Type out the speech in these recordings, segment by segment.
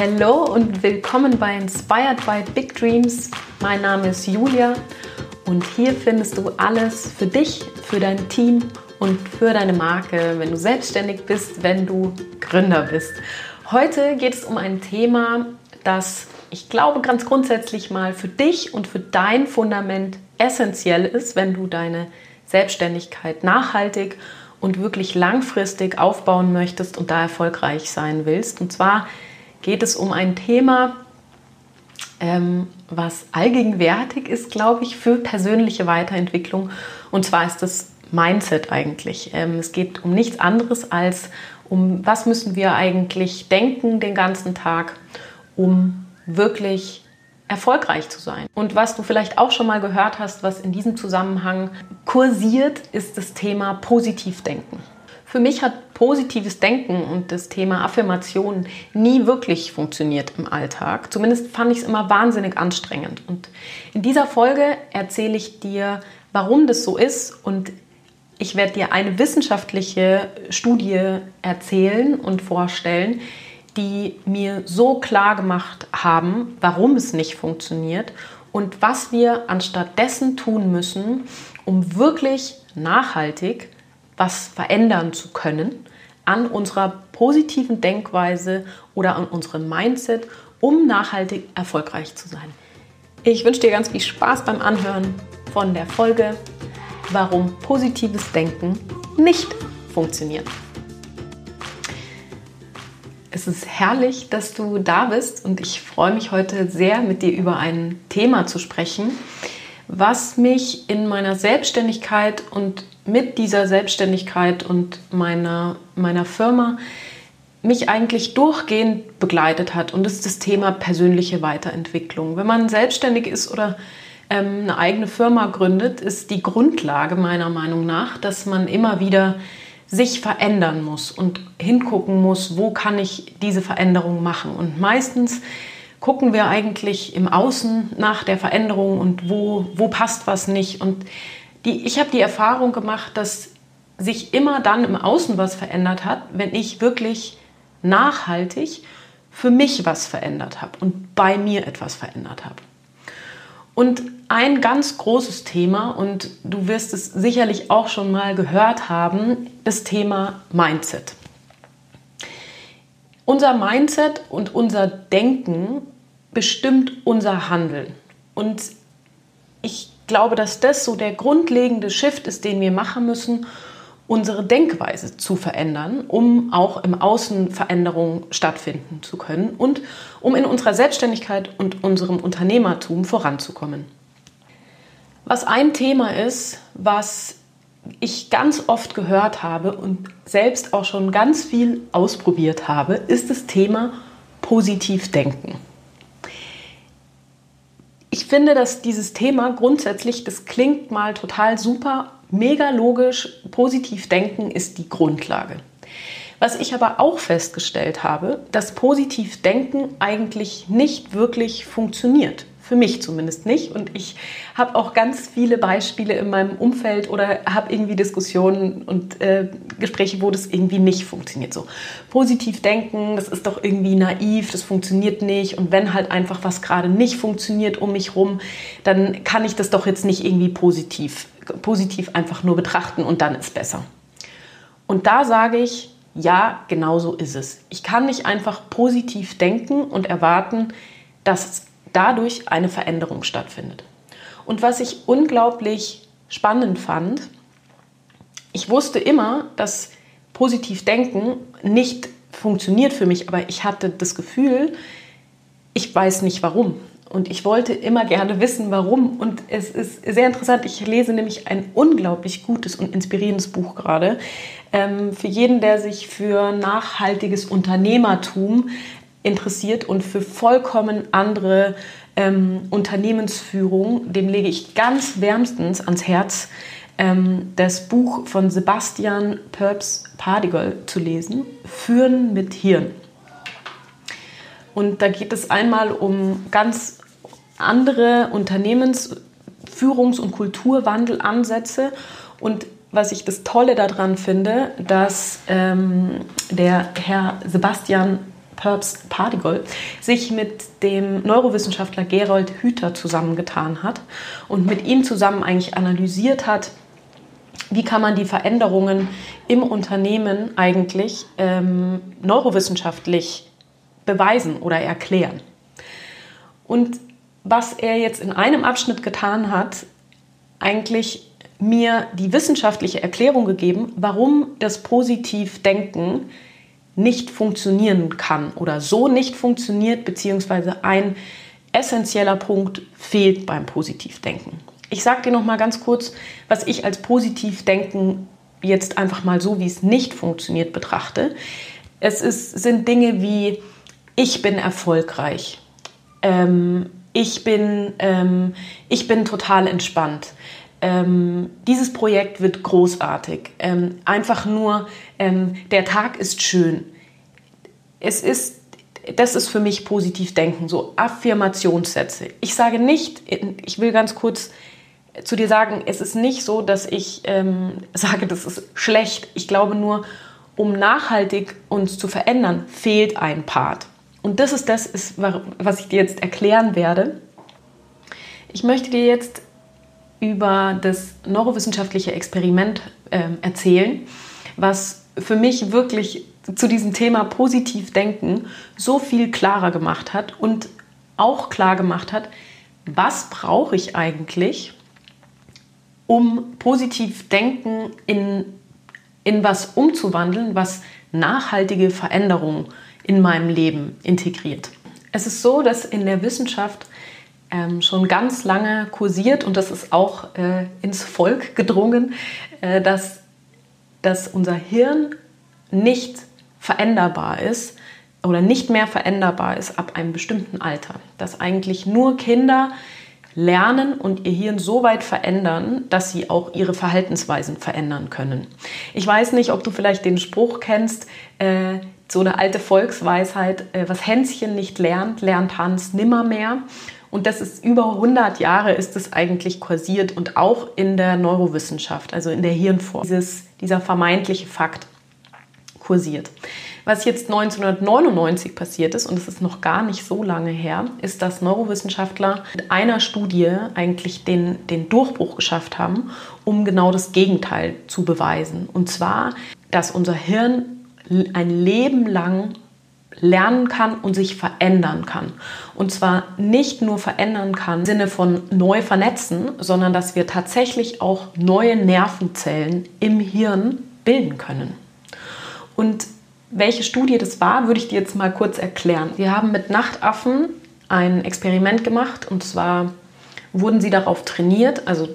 Hallo und willkommen bei Inspired by Big Dreams. Mein Name ist Julia und hier findest du alles für dich, für dein Team und für deine Marke, wenn du selbstständig bist, wenn du Gründer bist. Heute geht es um ein Thema, das ich glaube ganz grundsätzlich mal für dich und für dein Fundament essentiell ist, wenn du deine Selbstständigkeit nachhaltig und wirklich langfristig aufbauen möchtest und da erfolgreich sein willst. Und zwar geht es um ein Thema, ähm, was allgegenwärtig ist, glaube ich, für persönliche Weiterentwicklung. Und zwar ist das Mindset eigentlich. Ähm, es geht um nichts anderes als um, was müssen wir eigentlich denken den ganzen Tag, um wirklich erfolgreich zu sein. Und was du vielleicht auch schon mal gehört hast, was in diesem Zusammenhang kursiert, ist das Thema Positivdenken. Für mich hat positives Denken und das Thema Affirmation nie wirklich funktioniert im Alltag. Zumindest fand ich es immer wahnsinnig anstrengend. Und in dieser Folge erzähle ich dir, warum das so ist und ich werde dir eine wissenschaftliche Studie erzählen und vorstellen, die mir so klar gemacht haben, warum es nicht funktioniert und was wir anstattdessen tun müssen, um wirklich nachhaltig was verändern zu können an unserer positiven Denkweise oder an unserem Mindset, um nachhaltig erfolgreich zu sein. Ich wünsche dir ganz viel Spaß beim Anhören von der Folge, warum positives Denken nicht funktioniert. Es ist herrlich, dass du da bist und ich freue mich heute sehr, mit dir über ein Thema zu sprechen, was mich in meiner Selbstständigkeit und mit dieser Selbstständigkeit und meiner, meiner Firma mich eigentlich durchgehend begleitet hat. Und das ist das Thema persönliche Weiterentwicklung. Wenn man selbstständig ist oder ähm, eine eigene Firma gründet, ist die Grundlage meiner Meinung nach, dass man immer wieder sich verändern muss und hingucken muss, wo kann ich diese Veränderung machen. Und meistens gucken wir eigentlich im Außen nach der Veränderung und wo, wo passt was nicht. Und die, ich habe die Erfahrung gemacht, dass sich immer dann im Außen was verändert hat, wenn ich wirklich nachhaltig für mich was verändert habe und bei mir etwas verändert habe. Und ein ganz großes Thema, und du wirst es sicherlich auch schon mal gehört haben, das Thema Mindset. Unser Mindset und unser Denken bestimmt unser Handeln. Und ich glaube, dass das so der grundlegende Shift ist, den wir machen müssen, unsere Denkweise zu verändern, um auch im Außen Veränderungen stattfinden zu können und um in unserer Selbstständigkeit und unserem Unternehmertum voranzukommen. Was ein Thema ist, was ich ganz oft gehört habe und selbst auch schon ganz viel ausprobiert habe, ist das Thema Positivdenken ich finde, dass dieses Thema grundsätzlich, das klingt mal total super, mega logisch, positiv denken ist die Grundlage. Was ich aber auch festgestellt habe, dass positiv denken eigentlich nicht wirklich funktioniert. Für mich zumindest nicht. Und ich habe auch ganz viele Beispiele in meinem Umfeld oder habe irgendwie Diskussionen und äh, Gespräche, wo das irgendwie nicht funktioniert. So positiv denken, das ist doch irgendwie naiv, das funktioniert nicht. Und wenn halt einfach was gerade nicht funktioniert um mich rum, dann kann ich das doch jetzt nicht irgendwie positiv, positiv einfach nur betrachten und dann ist besser. Und da sage ich, ja, genau so ist es. Ich kann nicht einfach positiv denken und erwarten, dass dadurch eine Veränderung stattfindet. Und was ich unglaublich spannend fand, ich wusste immer, dass positiv denken nicht funktioniert für mich, aber ich hatte das Gefühl, ich weiß nicht warum. Und ich wollte immer gerne wissen, warum. Und es ist sehr interessant. Ich lese nämlich ein unglaublich gutes und inspirierendes Buch gerade. Ähm, für jeden, der sich für nachhaltiges Unternehmertum interessiert und für vollkommen andere ähm, Unternehmensführung, dem lege ich ganz wärmstens ans Herz, ähm, das Buch von Sebastian Purps Pardigol zu lesen, Führen mit Hirn. Und da geht es einmal um ganz andere Unternehmensführungs- und Kulturwandelansätze und was ich das Tolle daran finde, dass ähm, der Herr Sebastian Perbs Pardigol sich mit dem Neurowissenschaftler Gerold Hüther zusammengetan hat und mit ihm zusammen eigentlich analysiert hat, wie kann man die Veränderungen im Unternehmen eigentlich ähm, neurowissenschaftlich beweisen oder erklären. Und was er jetzt in einem Abschnitt getan hat, eigentlich mir die wissenschaftliche Erklärung gegeben, warum das Positivdenken nicht funktionieren kann oder so nicht funktioniert, beziehungsweise ein essentieller Punkt fehlt beim Positivdenken. Ich sage dir noch mal ganz kurz, was ich als Positivdenken jetzt einfach mal so, wie es nicht funktioniert, betrachte. Es ist, sind Dinge wie ich bin erfolgreich, ähm, ich, bin, ähm, ich bin total entspannt, ähm, dieses Projekt wird großartig. Ähm, einfach nur, ähm, der Tag ist schön. Es ist, das ist für mich positiv denken, so Affirmationssätze. Ich sage nicht, ich will ganz kurz zu dir sagen, es ist nicht so, dass ich ähm, sage, das ist schlecht. Ich glaube nur, um nachhaltig uns zu verändern, fehlt ein Part. Und das ist das, was ich dir jetzt erklären werde. Ich möchte dir jetzt über das neurowissenschaftliche Experiment äh, erzählen, was für mich wirklich zu diesem Thema positiv denken so viel klarer gemacht hat und auch klar gemacht hat, was brauche ich eigentlich, um positiv denken in, in was umzuwandeln, was nachhaltige Veränderungen in meinem Leben integriert. Es ist so, dass in der Wissenschaft ähm, schon ganz lange kursiert und das ist auch äh, ins Volk gedrungen, äh, dass, dass unser Hirn nicht veränderbar ist oder nicht mehr veränderbar ist ab einem bestimmten Alter. Dass eigentlich nur Kinder lernen und ihr Hirn so weit verändern, dass sie auch ihre Verhaltensweisen verändern können. Ich weiß nicht, ob du vielleicht den Spruch kennst, äh, so eine alte Volksweisheit, äh, was Hänschen nicht lernt, lernt Hans nimmermehr. Und das ist über 100 Jahre ist es eigentlich kursiert und auch in der Neurowissenschaft, also in der Hirnforschung, dieses, dieser vermeintliche Fakt kursiert. Was jetzt 1999 passiert ist, und es ist noch gar nicht so lange her, ist, dass Neurowissenschaftler mit einer Studie eigentlich den, den Durchbruch geschafft haben, um genau das Gegenteil zu beweisen. Und zwar, dass unser Hirn ein Leben lang lernen kann und sich verändern kann. Und zwar nicht nur verändern kann im Sinne von neu vernetzen, sondern dass wir tatsächlich auch neue Nervenzellen im Hirn bilden können. Und welche Studie das war, würde ich dir jetzt mal kurz erklären. Wir haben mit Nachtaffen ein Experiment gemacht und zwar wurden sie darauf trainiert, also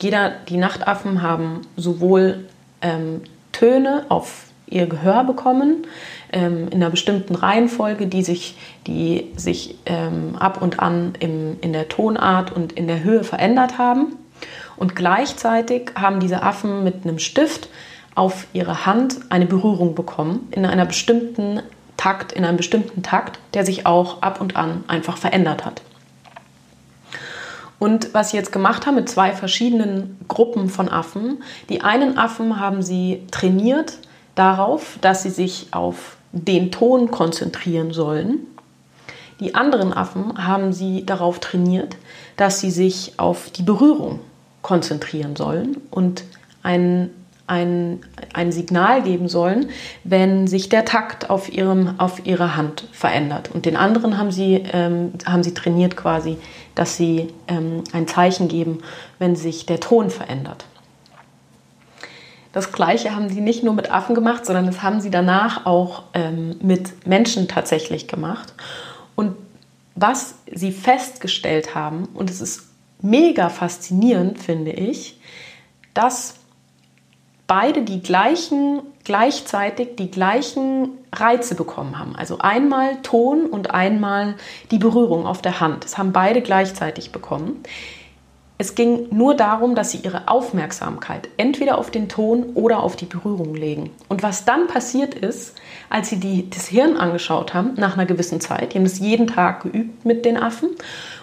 jeder, die Nachtaffen haben sowohl ähm, Töne auf ihr Gehör bekommen, ähm, in einer bestimmten Reihenfolge, die sich, die sich ähm, ab und an im, in der Tonart und in der Höhe verändert haben. Und gleichzeitig haben diese Affen mit einem Stift auf ihre Hand eine Berührung bekommen in einer bestimmten Takt, in einem bestimmten Takt, der sich auch ab und an einfach verändert hat. Und was sie jetzt gemacht haben mit zwei verschiedenen Gruppen von Affen, die einen Affen haben sie trainiert darauf, dass sie sich auf den Ton konzentrieren sollen. Die anderen Affen haben sie darauf trainiert, dass sie sich auf die Berührung konzentrieren sollen und ein, ein, ein Signal geben sollen, wenn sich der Takt auf, ihrem, auf ihrer Hand verändert. Und den anderen haben sie, ähm, haben sie trainiert quasi, dass sie ähm, ein Zeichen geben, wenn sich der Ton verändert. Das Gleiche haben sie nicht nur mit Affen gemacht, sondern das haben sie danach auch ähm, mit Menschen tatsächlich gemacht. Und was sie festgestellt haben, und es ist mega faszinierend, finde ich, dass beide die gleichen, gleichzeitig die gleichen Reize bekommen haben. Also einmal Ton und einmal die Berührung auf der Hand. Das haben beide gleichzeitig bekommen. Es ging nur darum, dass sie ihre Aufmerksamkeit entweder auf den Ton oder auf die Berührung legen. Und was dann passiert ist, als sie die, das Hirn angeschaut haben, nach einer gewissen Zeit, die haben es jeden Tag geübt mit den Affen,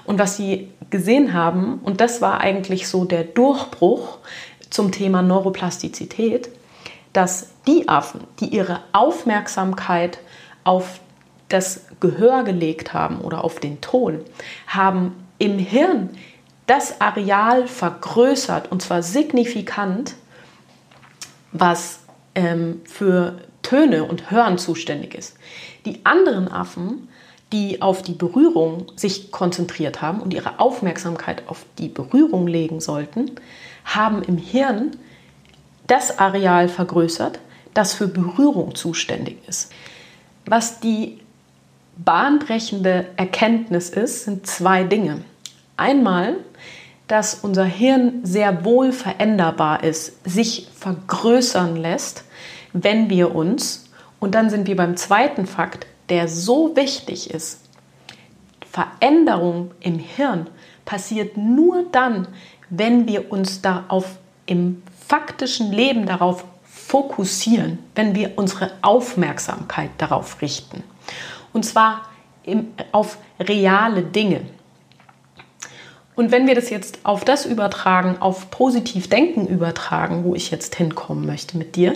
und was sie gesehen haben, und das war eigentlich so der Durchbruch zum Thema Neuroplastizität, dass die Affen, die ihre Aufmerksamkeit auf das Gehör gelegt haben oder auf den Ton, haben im Hirn das Areal vergrößert und zwar signifikant, was ähm, für Töne und Hören zuständig ist. Die anderen Affen, die auf die Berührung sich konzentriert haben und ihre Aufmerksamkeit auf die Berührung legen sollten, haben im Hirn das Areal vergrößert, das für Berührung zuständig ist. Was die bahnbrechende Erkenntnis ist, sind zwei Dinge. Einmal, dass unser Hirn sehr wohl veränderbar ist, sich vergrößern lässt, wenn wir uns, und dann sind wir beim zweiten Fakt, der so wichtig ist, Veränderung im Hirn passiert nur dann, wenn wir uns darauf im faktischen Leben darauf fokussieren, wenn wir unsere Aufmerksamkeit darauf richten. Und zwar im, auf reale Dinge. Und wenn wir das jetzt auf das übertragen, auf positiv Denken übertragen, wo ich jetzt hinkommen möchte mit dir,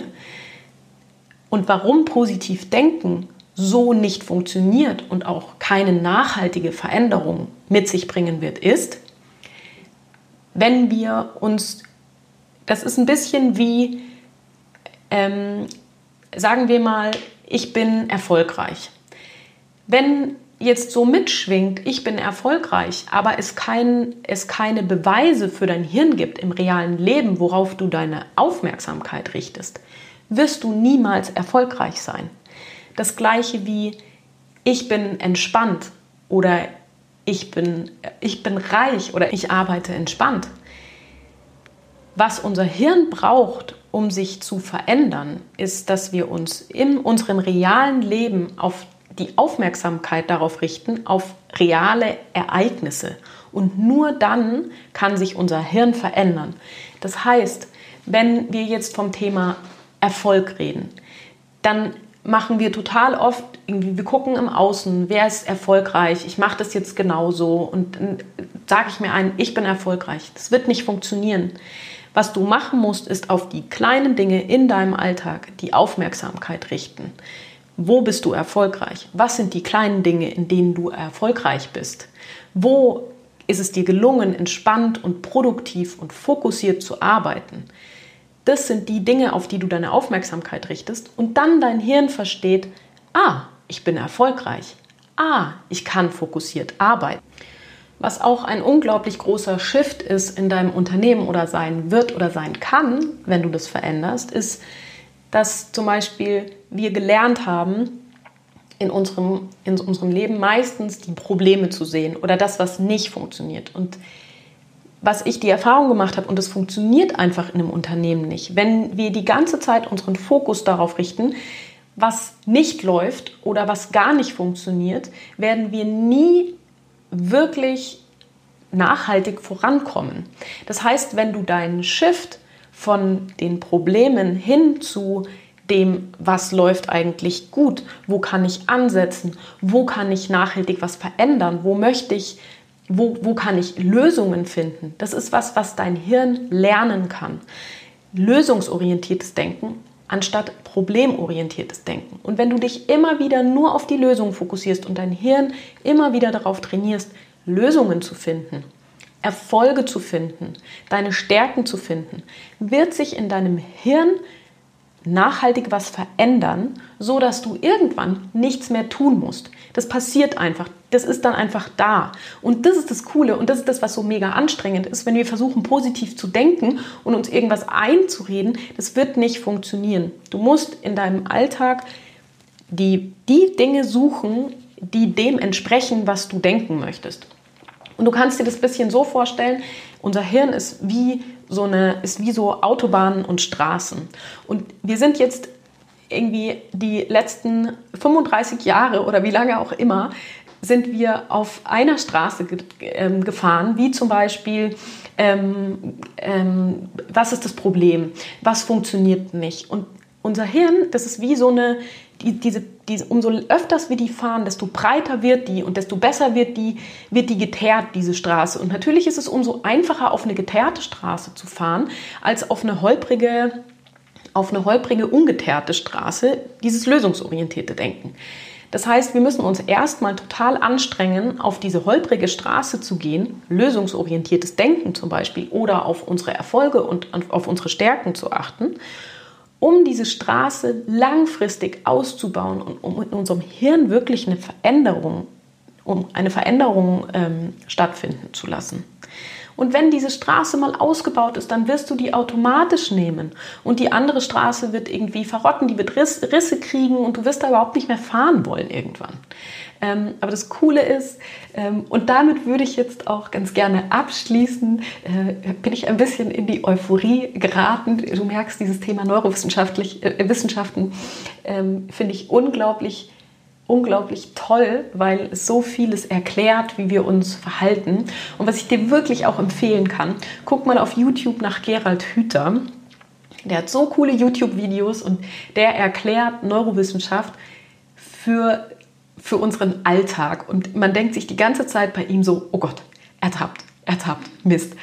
und warum positiv Denken so nicht funktioniert und auch keine nachhaltige Veränderung mit sich bringen wird, ist, wenn wir uns, das ist ein bisschen wie, ähm, sagen wir mal, ich bin erfolgreich. Wenn jetzt so mitschwingt, ich bin erfolgreich, aber es, kein, es keine Beweise für dein Hirn gibt im realen Leben, worauf du deine Aufmerksamkeit richtest, wirst du niemals erfolgreich sein. Das gleiche wie ich bin entspannt oder ich bin, ich bin reich oder ich arbeite entspannt. Was unser Hirn braucht, um sich zu verändern, ist, dass wir uns in unserem realen Leben auf die Aufmerksamkeit darauf richten, auf reale Ereignisse. Und nur dann kann sich unser Hirn verändern. Das heißt, wenn wir jetzt vom Thema Erfolg reden, dann machen wir total oft irgendwie, wir gucken im Außen, wer ist erfolgreich, ich mache das jetzt genauso und dann sage ich mir ein, ich bin erfolgreich. Das wird nicht funktionieren. Was du machen musst, ist auf die kleinen Dinge in deinem Alltag die Aufmerksamkeit richten. Wo bist du erfolgreich? Was sind die kleinen Dinge, in denen du erfolgreich bist? Wo ist es dir gelungen, entspannt und produktiv und fokussiert zu arbeiten? Das sind die Dinge, auf die du deine Aufmerksamkeit richtest und dann dein Hirn versteht, ah, ich bin erfolgreich. Ah, ich kann fokussiert arbeiten. Was auch ein unglaublich großer Shift ist in deinem Unternehmen oder sein wird oder sein kann, wenn du das veränderst, ist, dass zum Beispiel wir gelernt haben, in unserem, in unserem Leben meistens die Probleme zu sehen oder das, was nicht funktioniert. Und was ich die Erfahrung gemacht habe, und es funktioniert einfach in einem Unternehmen nicht, wenn wir die ganze Zeit unseren Fokus darauf richten, was nicht läuft oder was gar nicht funktioniert, werden wir nie wirklich nachhaltig vorankommen. Das heißt, wenn du deinen Shift von den Problemen hin zu dem, was läuft eigentlich gut, wo kann ich ansetzen, wo kann ich nachhaltig was verändern, wo möchte ich, wo, wo kann ich Lösungen finden. Das ist was, was dein Hirn lernen kann. Lösungsorientiertes Denken anstatt problemorientiertes Denken. Und wenn du dich immer wieder nur auf die Lösung fokussierst und dein Hirn immer wieder darauf trainierst, Lösungen zu finden, Erfolge zu finden, deine Stärken zu finden, wird sich in deinem Hirn nachhaltig was verändern, so dass du irgendwann nichts mehr tun musst. Das passiert einfach. Das ist dann einfach da. Und das ist das Coole und das ist das, was so mega anstrengend ist, wenn wir versuchen, positiv zu denken und uns irgendwas einzureden. Das wird nicht funktionieren. Du musst in deinem Alltag die, die Dinge suchen, die dem entsprechen, was du denken möchtest. Und du kannst dir das bisschen so vorstellen, unser Hirn ist wie so eine, ist wie so Autobahnen und Straßen. Und wir sind jetzt irgendwie die letzten 35 Jahre oder wie lange auch immer, sind wir auf einer Straße ge ähm, gefahren, wie zum Beispiel, ähm, ähm, was ist das Problem, was funktioniert nicht. Und unser Hirn, das ist wie so eine, die, diese, diese, umso öfters wir die fahren, desto breiter wird die und desto besser wird die, wird die geteert, diese Straße. Und natürlich ist es umso einfacher, auf eine geteerte Straße zu fahren, als auf eine holprige, auf eine holprige, ungeteerte Straße, dieses lösungsorientierte Denken. Das heißt, wir müssen uns erstmal total anstrengen, auf diese holprige Straße zu gehen, lösungsorientiertes Denken zum Beispiel, oder auf unsere Erfolge und auf unsere Stärken zu achten, um diese Straße langfristig auszubauen und um in unserem Hirn wirklich eine Veränderung, um eine Veränderung ähm, stattfinden zu lassen. Und wenn diese Straße mal ausgebaut ist, dann wirst du die automatisch nehmen. Und die andere Straße wird irgendwie verrotten, die wird Riss, Risse kriegen und du wirst da überhaupt nicht mehr fahren wollen irgendwann. Ähm, aber das Coole ist, ähm, und damit würde ich jetzt auch ganz gerne abschließen, äh, bin ich ein bisschen in die Euphorie geraten. Du merkst, dieses Thema Neurowissenschaftlich, äh, ähm, finde ich unglaublich unglaublich toll, weil es so vieles erklärt, wie wir uns verhalten. Und was ich dir wirklich auch empfehlen kann, guck mal auf YouTube nach Gerald Hüther. Der hat so coole YouTube-Videos und der erklärt Neurowissenschaft für, für unseren Alltag. Und man denkt sich die ganze Zeit bei ihm so, oh Gott, ertappt, ertappt, Mist.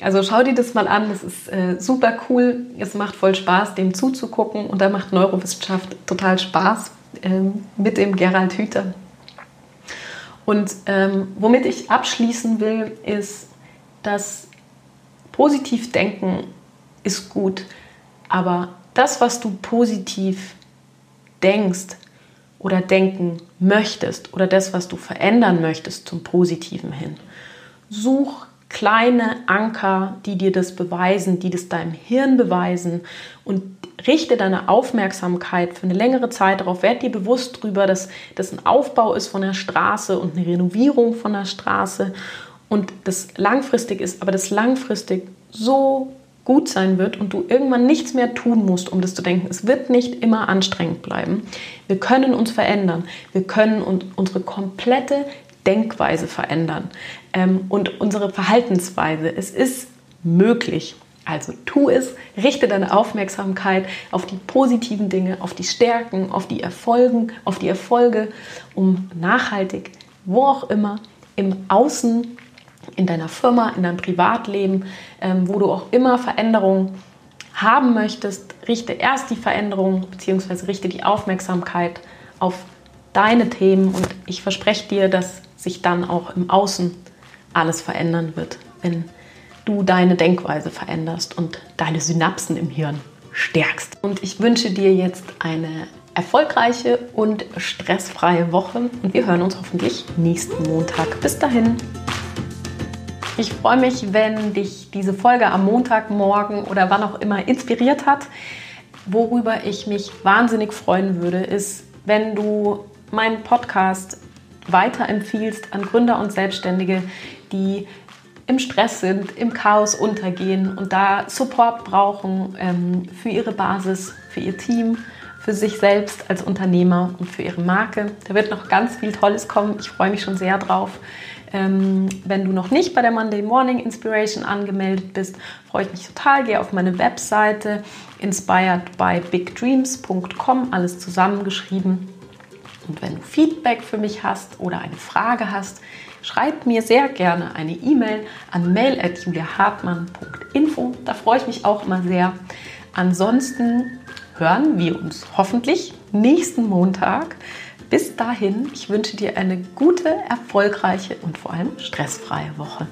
Also schau dir das mal an, das ist äh, super cool, es macht voll Spaß, dem zuzugucken und da macht Neurowissenschaft total Spaß ähm, mit dem Gerald Hüther. Und ähm, womit ich abschließen will, ist, dass positiv denken ist gut, aber das, was du positiv denkst oder denken möchtest oder das, was du verändern möchtest zum Positiven hin, such kleine Anker, die dir das beweisen, die das deinem Hirn beweisen und richte deine Aufmerksamkeit für eine längere Zeit darauf, werd dir bewusst darüber, dass das ein Aufbau ist von der Straße und eine Renovierung von der Straße und das langfristig ist, aber das langfristig so gut sein wird und du irgendwann nichts mehr tun musst, um das zu denken. Es wird nicht immer anstrengend bleiben. Wir können uns verändern. Wir können unsere komplette Denkweise verändern ähm, und unsere Verhaltensweise. Es ist möglich. Also tu es, richte deine Aufmerksamkeit auf die positiven Dinge, auf die Stärken, auf die Erfolgen, auf die Erfolge, um nachhaltig, wo auch immer, im Außen, in deiner Firma, in deinem Privatleben, ähm, wo du auch immer Veränderungen haben möchtest, richte erst die Veränderung bzw. richte die Aufmerksamkeit auf deine Themen und ich verspreche dir, dass sich dann auch im Außen alles verändern wird, wenn du deine Denkweise veränderst und deine Synapsen im Hirn stärkst. Und ich wünsche dir jetzt eine erfolgreiche und stressfreie Woche und wir hören uns hoffentlich nächsten Montag. Bis dahin. Ich freue mich, wenn dich diese Folge am Montagmorgen oder wann auch immer inspiriert hat. Worüber ich mich wahnsinnig freuen würde, ist, wenn du meinen Podcast weiterempfiehlst an Gründer und Selbstständige, die im Stress sind, im Chaos untergehen und da Support brauchen ähm, für ihre Basis, für ihr Team, für sich selbst als Unternehmer und für ihre Marke. Da wird noch ganz viel Tolles kommen. Ich freue mich schon sehr drauf. Ähm, wenn du noch nicht bei der Monday Morning Inspiration angemeldet bist, freue ich mich total. Geh auf meine Webseite inspiredbybigdreams.com, alles zusammengeschrieben. Und wenn du Feedback für mich hast oder eine Frage hast, schreib mir sehr gerne eine E-Mail an mail.juliahartmann.info. Da freue ich mich auch immer sehr. Ansonsten hören wir uns hoffentlich nächsten Montag. Bis dahin, ich wünsche dir eine gute, erfolgreiche und vor allem stressfreie Woche.